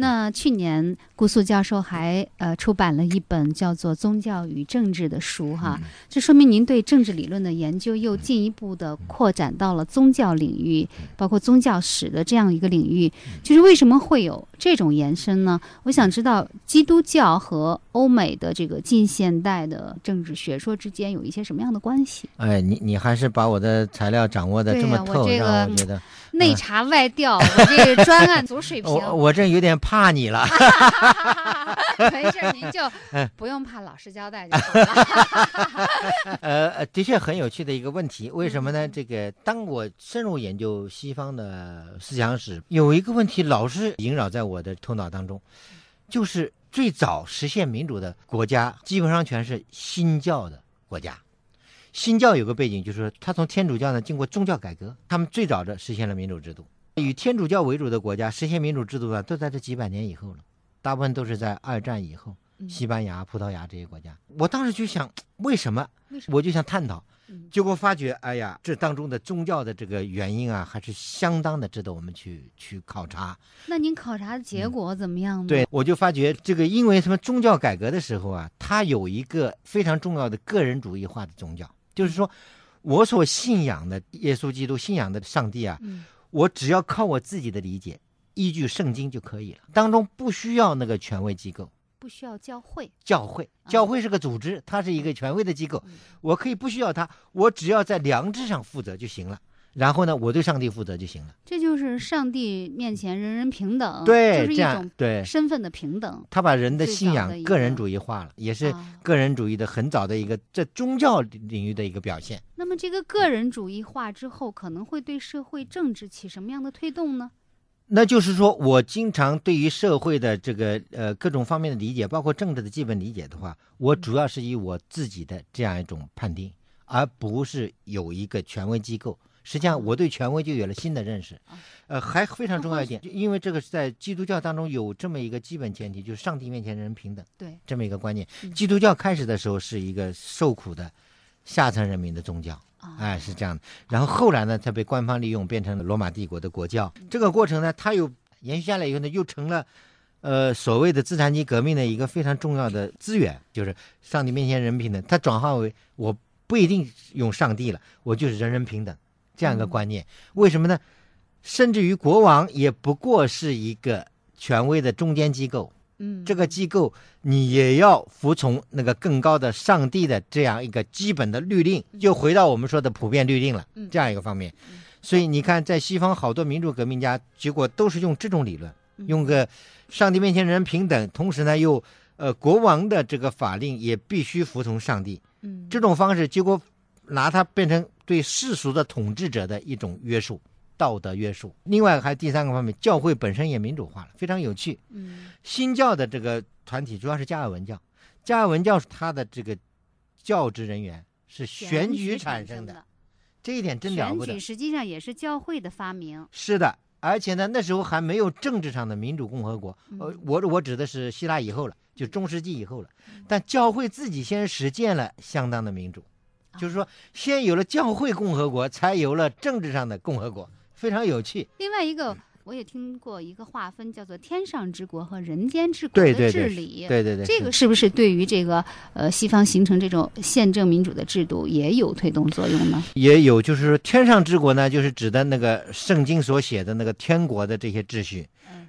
那去年顾素教授还呃出版了一本叫做《宗教与政治》的书哈，这说明您对政治理论的研究又进一步的扩展到了宗教领域，包括宗教史的这样一个领域。就是为什么会有这种延伸呢？我想知道基督教和欧美的这个近现代的政治学说之间有一些什么样的关系？哎，你你还是把我的材料掌握的这么透，让我觉得内查外调，我这个专案组水 平。我我这有点怕你了。没事儿，您就哎 不用怕老师交代就好了。呃，呃的确很有趣的一个问题。为什么呢？这个当我深入研究西方的思想史，有一个问题老是萦绕在我的头脑当中，就是最早实现民主的国家基本上全是新教的国家。新教有个背景，就是说它从天主教呢经过宗教改革，他们最早的实现了民主制度。以天主教为主的国家实现民主制度呢，都在这几百年以后了，大部分都是在二战以后。西班牙、葡萄牙这些国家，我当时就想，为什么？为什么？我就想探讨嗯，结果发觉，哎呀，这当中的宗教的这个原因啊，还是相当的值得我们去去考察。那您考察的结果怎么样呢？对，我就发觉这个，因为什么宗教改革的时候啊，它有一个非常重要的个人主义化的宗教，就是说，我所信仰的耶稣基督、信仰的上帝啊，嗯，我只要靠我自己的理解，依据圣经就可以了，当中不需要那个权威机构。不需要教会，教会，教会是个组织，它是一个权威的机构，我可以不需要它，我只要在良知上负责就行了。然后呢，我对上帝负责就行了。这就是上帝面前人人平等，对，就是一种对身份的平等。他把人的信仰个人主义化了，也是个人主义的很早的一个在宗教领域的一个表现。那么这个个人主义化之后，可能会对社会政治起什么样的推动呢？那就是说，我经常对于社会的这个呃各种方面的理解，包括政治的基本理解的话，我主要是以我自己的这样一种判定，而不是有一个权威机构。实际上，我对权威就有了新的认识。呃，还非常重要一点，因为这个是在基督教当中有这么一个基本前提，就是上帝面前人人平等。对，这么一个观念。基督教开始的时候是一个受苦的下层人民的宗教。哎，是这样的。然后后来呢，它被官方利用，变成了罗马帝国的国教。这个过程呢，它又延续下来以后呢，又成了，呃，所谓的资产阶级革命的一个非常重要的资源，就是上帝面前人平等。它转化为我不一定用上帝了，我就是人人平等这样一个观念。为什么呢？甚至于国王也不过是一个权威的中间机构。嗯，这个机构你也要服从那个更高的上帝的这样一个基本的律令，就回到我们说的普遍律令了，这样一个方面。所以你看，在西方好多民主革命家，结果都是用这种理论，用个上帝面前人平等，同时呢又呃国王的这个法令也必须服从上帝，嗯，这种方式结果拿它变成对世俗的统治者的一种约束。道德约束，另外还有第三个方面，教会本身也民主化了，非常有趣。嗯，新教的这个团体主要是加尔文教，加尔文教它的这个教职人员是选举产生的，这一点真了不得。选举实际上也是教会的发明。是的，而且呢，那时候还没有政治上的民主共和国。呃，我我指的是希腊以后了，就中世纪以后了。但教会自己先实践了相当的民主，就是说，先有了教会共和国，才有了政治上的共和国。非常有趣。另外一个，我也听过一个划分，叫做“天上之国”和“人间之国”的治理。对对对，这个是不是对于这个呃西方形成这种宪政民主的制度也有推动作用呢？也有，就是说“天上之国”呢，就是指的那个圣经所写的那个天国的这些秩序；“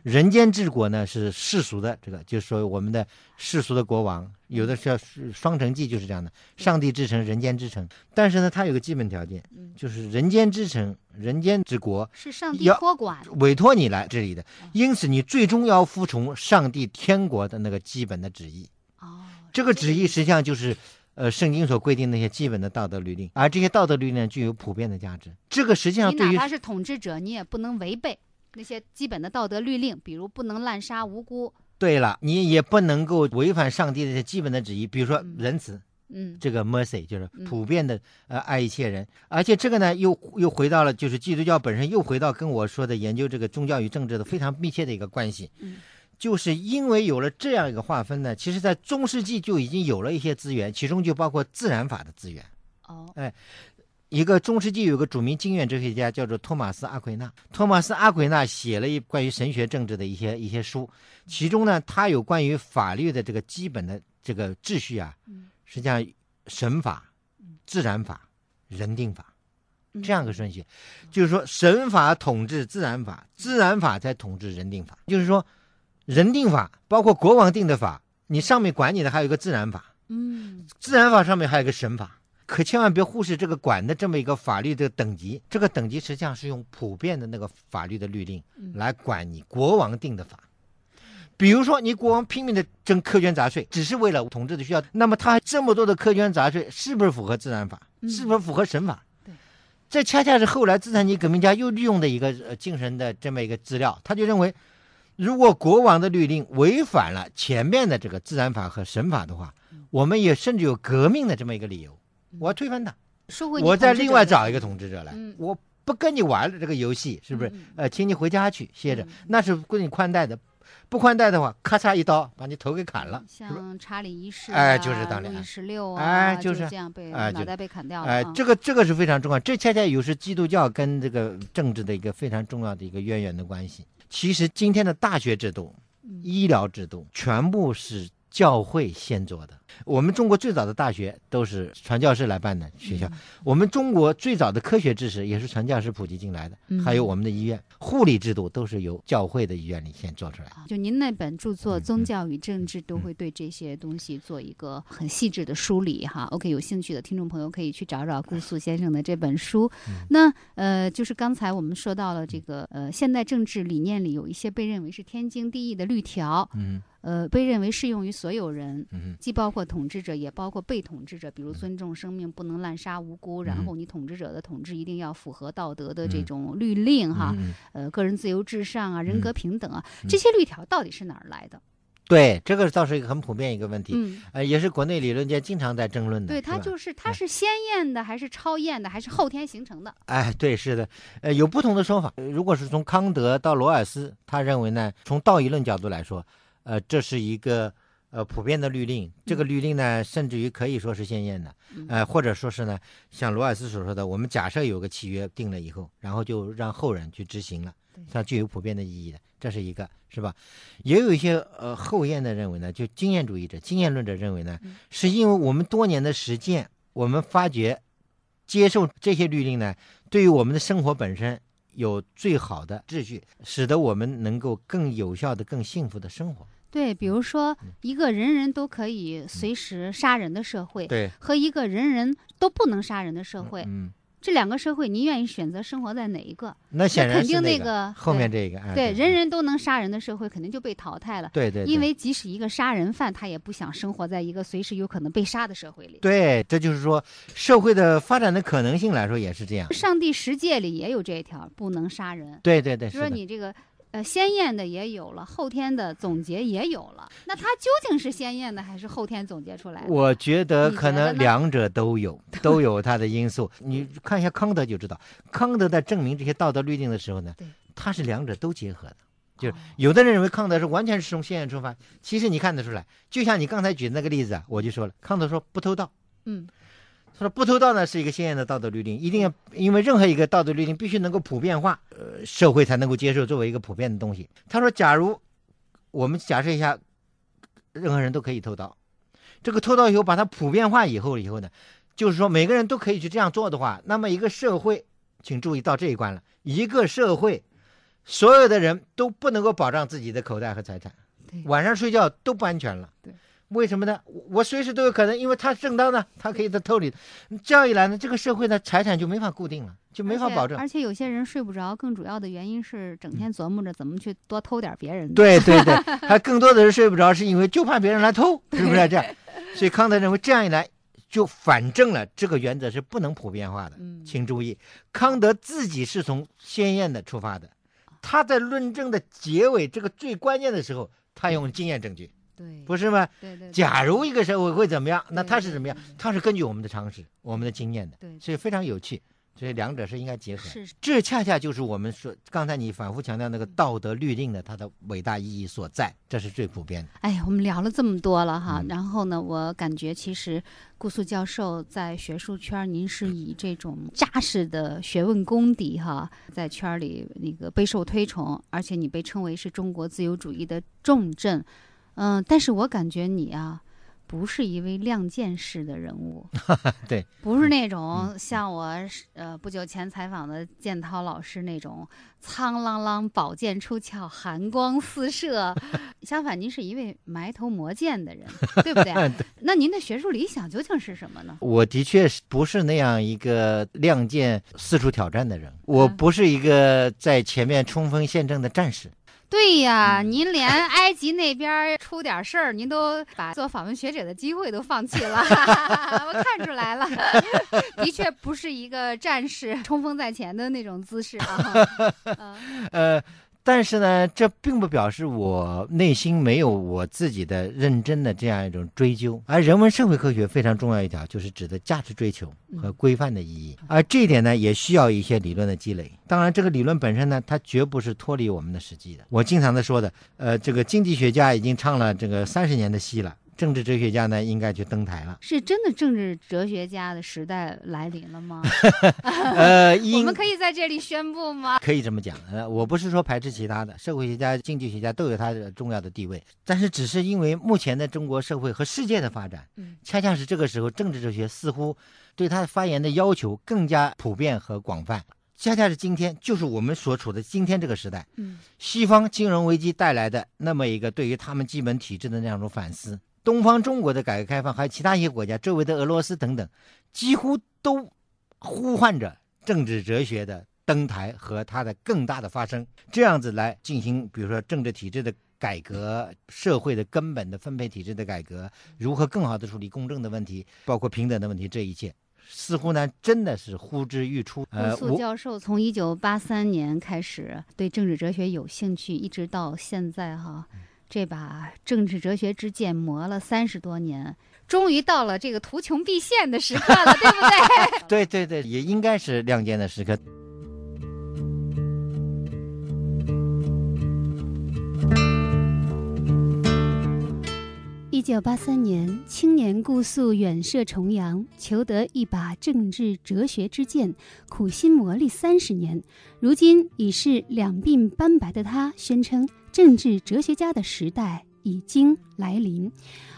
人间治国”呢，是世俗的这个，就是说我们的世俗的国王。有的叫双城记就是这样的，上帝之城，人间之城。但是呢，它有个基本条件，就是人间之城，人间之国是上帝托管，委托你来治理的。因此，你最终要服从上帝天国的那个基本的旨意。哦，这个旨意实际上就是，呃，圣经所规定那些基本的道德律令，而这些道德律令具有普遍的价值。这个实际上，你哪怕是统治者，你也不能违背那些基本的道德律令，比如不能滥杀无辜。对了，你也不能够违反上帝的这基本的旨意，比如说仁慈，嗯，这个 mercy 就是普遍的呃爱一切人，而且这个呢又又回到了就是基督教本身又回到跟我说的研究这个宗教与政治的非常密切的一个关系，嗯，就是因为有了这样一个划分呢，其实在中世纪就已经有了一些资源，其中就包括自然法的资源，哦，哎。一个中世纪有个著名经验哲学家叫做托马斯阿奎那，托马斯阿奎那写了一关于神学政治的一些一些书，其中呢，他有关于法律的这个基本的这个秩序啊，实际上神法、自然法、人定法这样个顺序，就是说神法统治自然法，自然法在统治人定法，就是说人定法包括国王定的法，你上面管你的还有一个自然法，嗯，自然法上面还有一个神法。可千万别忽视这个管的这么一个法律的等级，这个等级实际上是用普遍的那个法律的律令来管你国王定的法。比如说，你国王拼命的征苛捐杂税，只是为了统治的需要，那么他这么多的苛捐杂税，是不是符合自然法？是不是符合神法？对，这恰恰是后来资产阶级革命家又利用的一个呃精神的这么一个资料，他就认为，如果国王的律令违反了前面的这个自然法和神法的话，我们也甚至有革命的这么一个理由。我要推翻他，我再另外找一个统治者来，我不跟你玩了这个游戏，是不是？呃，请你回家去歇着，那是归你宽带的，不宽带的话，咔嚓一刀把你头给砍了。像查理一世，哎，就是当年十六啊，哎，就是这样被脑袋被砍掉了。哎，这个这个是非常重要，这恰恰又是基督教跟这个政治的一个非常重要的一个渊源的关系。其实今天的大学制度、医疗制度，全部是教会先做的。我们中国最早的大学都是传教士来办的学校，我们中国最早的科学知识也是传教士普及进来的，嗯还有我们的医院、护理制度都是由教会的医院里先做出来的。就您那本著作《嗯宗教与政治》都会对这些东西做一个很细致的梳理哈。OK，有兴趣的听众朋友可以去找找顾素先生的这本书。嗯那呃，就是刚才我们说到了这个呃，现代政治理念里有一些被认为是天经地义的律条，嗯呃，被认为适用于所有人。嗯既包括统治者，也包括被统治者，比如尊重生命，不能滥杀无辜，然嗯后你统治者的统治一定要符合道德的这种律令哈，嗯，呃，个人自由至上啊，人格平等啊，嗯这些律条到底是哪儿来的？对，这个倒是一个很普遍一个问题，嗯，呃，也是国内理论界经常在争论的。对，它就是它是先验的，还是超验的，还是后天形成的？哎，对，是的，呃，有不同的说法。呃如果是从康德到罗尔斯，他认为呢，从道义论角度来说，呃，这是一个呃普遍的律令。这个律令呢，甚至于可以说是先验的，呃，或者说是呢，像罗尔斯所说的，我们假设有个契约定了以后，然后就让后人去执行了对，它具有普遍的意义的，这是一个，是吧？也有一些呃后验的认为呢，就经验主义者、经验论者认为呢，是因为我们多年的实践，我们发觉接受这些律令呢，对于我们的生活本身有最好的秩序，使得我们能够更有效的、更幸福的生活。对，比如说一个人人都可以随时杀人的社会，对，和一个人人都不能杀人的社会，嗯，这两个社会，您愿意选择生活在哪一个？那显然肯定那那个后面这个，哎对，人人都能杀人的社会肯定就被淘汰了。对对，对因为即使一个杀人犯，他也不想生活在一个随时有可能被杀的社会里。对，这就是说社会的发展的可能性来说也是这样。上帝十诫里也有这一条，不能杀人。对对对，就说你这个呃鲜艳的也有了，后天的总结也有了，那它究竟是鲜艳的还是后天总结出来的？我觉得可能两者都有，都有它的因素。你看一下康德就知道，康德在证明这些道德律令的时候呢对，他是两者都结合的。就是哦有的人认为康德是完全是从先验出发，其实你看得出来，就像你刚才举的那个例子啊，我就说了，康德说不偷盗，嗯，他说不偷盗呢是一个鲜艳的道德律令，一定要因为任何一个道德律令必须能够普遍化，呃，社会才能够接受作为一个普遍的东西。他说，假如我们假设一下，任何人都可以偷盗，这个偷盗以后把它普遍化以后以后呢，就是说每个人都可以去这样做的话，那么一个社会，请注意到这一关了，一个社会，所有的人都不能够保障自己的口袋和财产对，晚上睡觉都不安全了。对。为什么呢？我我随时都有可能，因为他正当的，他可以在偷里，这样一来呢，这个社会的财产就没法固定了，就没法保证。而且有些人睡不着，更主要的原因是整天琢磨着怎么去多偷点别人的。对对对，还更多的人睡不着，是因为就怕别人来偷，是不是这样？所以康德认为这样一来就反证了这个原则是不能普遍化的。嗯，请注意，康德自己是从先验的出发的，他在论证的结尾这个最关键的时候，他用经验证据，对，不是吗？对对，对假如一个社会会怎么样，那对对他是怎么样对对？他是根据我们的常识、我们的经验的，对所以非常有趣。所以两者是应该结合的。是这恰恰就是我们说刚才你反复强调那个道德律令的它的伟大意义所在，这是最普遍的。哎呀，我们聊了这么多了哈，嗯然后呢，我感觉其实顾素教授在学术圈，您是以这种扎实的学问功底哈，在圈里那个备受推崇，而且你被称为是中国自由主义的重镇，嗯、但是我感觉你啊。不是一位亮剑式的人物，对，不是那种像我呃不久前采访的建涛老师那种苍啷啷宝剑出鞘、寒光四射，相反，您是一位埋头磨剑的人，对不对？那您的学术理想究竟是什么呢？我的确是不是那样一个亮剑四处挑战的人，我嗯不是一个在前面冲锋陷阵的战士。对呀，您连 埃及那边出点事儿，您都把做访问学者的机会都放弃了，我看出来了，的确不是一个战士冲锋在前的那种姿势啊。嗯。呃，但是呢，这并不表示我内心没有我自己的认真的这样一种追究。而人文社会科学非常重要一条，就是指的价值追求和规范的意义。而这一点呢，也需要一些理论的积累。当然，这个理论本身呢，它绝不是脱离我们的实际的。我经常的说的，呃，这个经济学家已经唱了这个三十年的戏了。政治哲学家呢应该去登台了。是真的政治哲学家的时代来临了吗？呃，我们可以在这里宣布吗？可以这么讲，呃，我不是说排斥其他的，社会学家、经济学家都有他的重要的地位，但是只是因为目前的中国社会和世界的发展，嗯恰恰是这个时候，政治哲学似乎对他发言的要求更加普遍和广泛。恰恰是今天，就是我们所处的今天这个时代，嗯西方金融危机带来的那么一个对于他们基本体制的那样一种反思，东方中国的改革开放，还有其他一些国家，周围的俄罗斯等等，几乎都呼唤着政治哲学的登台和它的更大的发生，这样子来进行，比如说政治体制的改革、社会的根本的分配体制的改革，如何更好的处理公正的问题，包括平等的问题，这一切。似乎呢，真的是呼之欲出。呃，顾素教授从一九八三年开始对政治哲学有兴趣，一直到现在哈，这把政治哲学之剑磨了三十多年，终于到了这个图穷匕现的时刻了，对不对？对对对，也应该是亮剑的时刻。一九八三年，青年顾素远涉重洋，求得一把政治哲学之剑，苦心磨砺三十年。如今已是两鬓斑白的他，宣称政治哲学家的时代已经来临。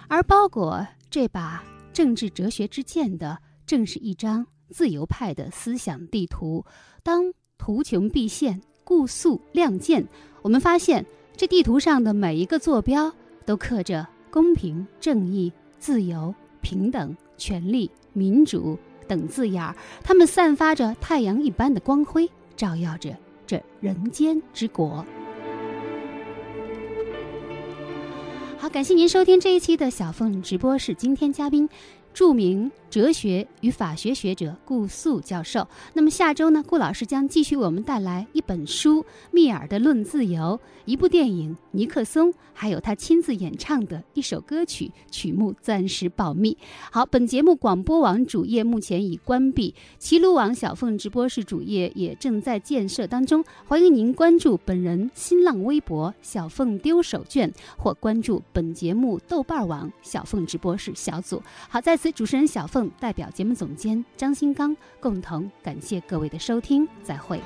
而包裹这把政治哲学之剑的，正是一张自由派的思想地图。当图穷匕现，顾素亮剑，我们发现这地图上的每一个坐标都刻着。公平、正义、自由、平等、权利、民主等字眼儿，它们散发着太阳一般的光辉，照耀着这人间之国。好，感谢您收听这一期的小凤直播室，今天嘉宾。著名哲学与法学学者顾素教授。那么下周呢，顾老师将继续为我们带来一本书《密尔的论自由》，一部电影《尼克松》，还有他亲自演唱的一首歌曲，曲目暂时保密。好，本节目广播网主页目前已关闭，齐鲁网小凤直播室主页也正在建设当中，欢迎您关注本人新浪微博“小凤丢手绢”或关注本节目豆瓣网小凤直播室小组。好，在此主持人小凤代表节目总监张新刚共同感谢各位的收听，再会。